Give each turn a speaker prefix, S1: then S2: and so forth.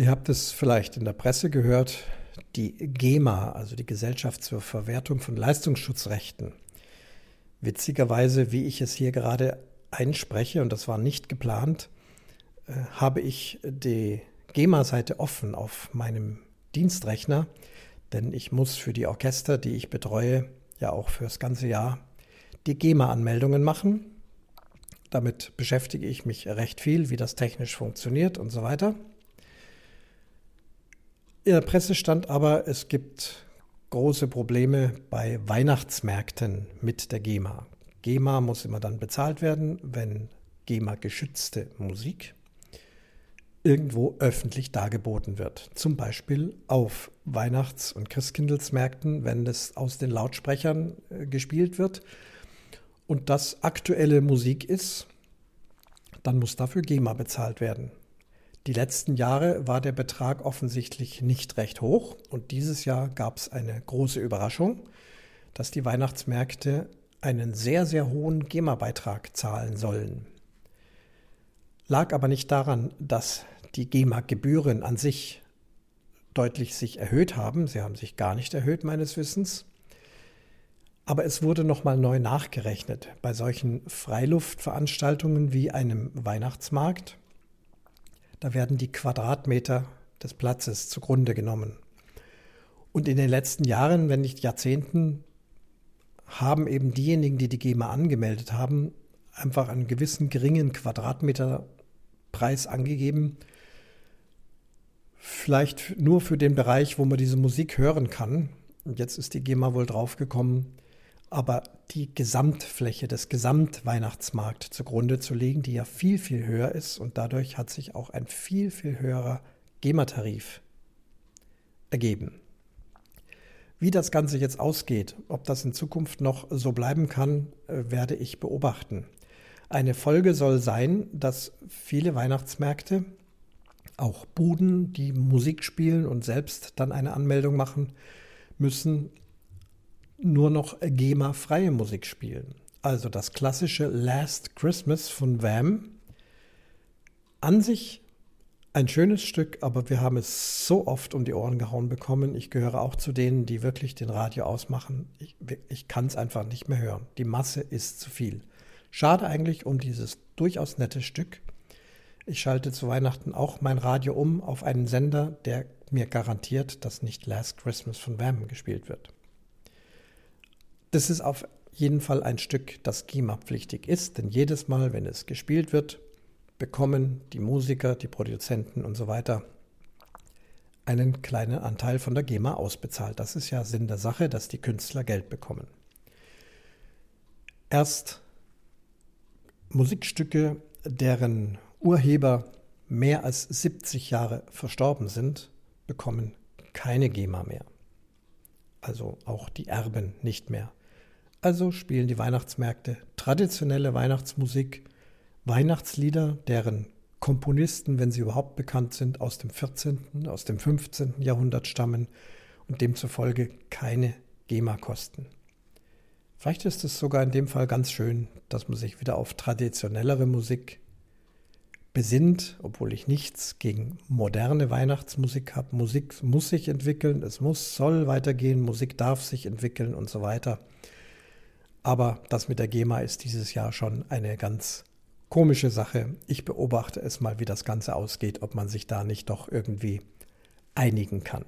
S1: Ihr habt es vielleicht in der Presse gehört, die GEMA, also die Gesellschaft zur Verwertung von Leistungsschutzrechten. Witzigerweise, wie ich es hier gerade einspreche, und das war nicht geplant, äh, habe ich die GEMA-Seite offen auf meinem Dienstrechner, denn ich muss für die Orchester, die ich betreue, ja auch fürs ganze Jahr die GEMA-Anmeldungen machen. Damit beschäftige ich mich recht viel, wie das technisch funktioniert und so weiter. In der Presse stand aber, es gibt große Probleme bei Weihnachtsmärkten mit der GEMA. GEMA muss immer dann bezahlt werden, wenn GEMA geschützte Musik irgendwo öffentlich dargeboten wird. Zum Beispiel auf Weihnachts- und Christkindlesmärkten, wenn es aus den Lautsprechern äh, gespielt wird und das aktuelle Musik ist, dann muss dafür GEMA bezahlt werden. Die letzten Jahre war der Betrag offensichtlich nicht recht hoch und dieses Jahr gab es eine große Überraschung, dass die Weihnachtsmärkte einen sehr, sehr hohen GEMA-Beitrag zahlen sollen. Lag aber nicht daran, dass die GEMA-Gebühren an sich deutlich sich erhöht haben. Sie haben sich gar nicht erhöht, meines Wissens. Aber es wurde nochmal neu nachgerechnet bei solchen Freiluftveranstaltungen wie einem Weihnachtsmarkt da werden die Quadratmeter des Platzes zugrunde genommen. Und in den letzten Jahren, wenn nicht Jahrzehnten, haben eben diejenigen, die die GEMA angemeldet haben, einfach einen gewissen geringen Quadratmeterpreis angegeben. Vielleicht nur für den Bereich, wo man diese Musik hören kann. Und jetzt ist die GEMA wohl draufgekommen, aber die Gesamtfläche des Gesamtweihnachtsmarkts zugrunde zu legen, die ja viel, viel höher ist und dadurch hat sich auch ein viel, viel höherer GEMA-Tarif ergeben. Wie das Ganze jetzt ausgeht, ob das in Zukunft noch so bleiben kann, äh, werde ich beobachten. Eine Folge soll sein, dass viele Weihnachtsmärkte, auch Buden, die Musik spielen und selbst dann eine Anmeldung machen müssen, nur noch GEMA-freie Musik spielen. Also das klassische Last Christmas von Wham. An sich ein schönes Stück, aber wir haben es so oft um die Ohren gehauen bekommen. Ich gehöre auch zu denen, die wirklich den Radio ausmachen. Ich, ich kann es einfach nicht mehr hören. Die Masse ist zu viel. Schade eigentlich um dieses durchaus nette Stück. Ich schalte zu Weihnachten auch mein Radio um auf einen Sender, der mir garantiert, dass nicht Last Christmas von Wham gespielt wird. Das ist auf jeden Fall ein Stück, das GEMA-pflichtig ist, denn jedes Mal, wenn es gespielt wird, bekommen die Musiker, die Produzenten und so weiter einen kleinen Anteil von der GEMA ausbezahlt. Das ist ja Sinn der Sache, dass die Künstler Geld bekommen. Erst Musikstücke, deren Urheber mehr als 70 Jahre verstorben sind, bekommen keine GEMA mehr. Also auch die Erben nicht mehr. Also spielen die Weihnachtsmärkte traditionelle Weihnachtsmusik, Weihnachtslieder, deren Komponisten, wenn sie überhaupt bekannt sind, aus dem 14., aus dem 15. Jahrhundert stammen und demzufolge keine GEMA kosten. Vielleicht ist es sogar in dem Fall ganz schön, dass man sich wieder auf traditionellere Musik besinnt, obwohl ich nichts gegen moderne Weihnachtsmusik habe. Musik muss sich entwickeln, es muss, soll weitergehen, Musik darf sich entwickeln und so weiter. Aber das mit der GEMA ist dieses Jahr schon eine ganz komische Sache. Ich beobachte es mal, wie das Ganze ausgeht, ob man sich da nicht doch irgendwie einigen kann.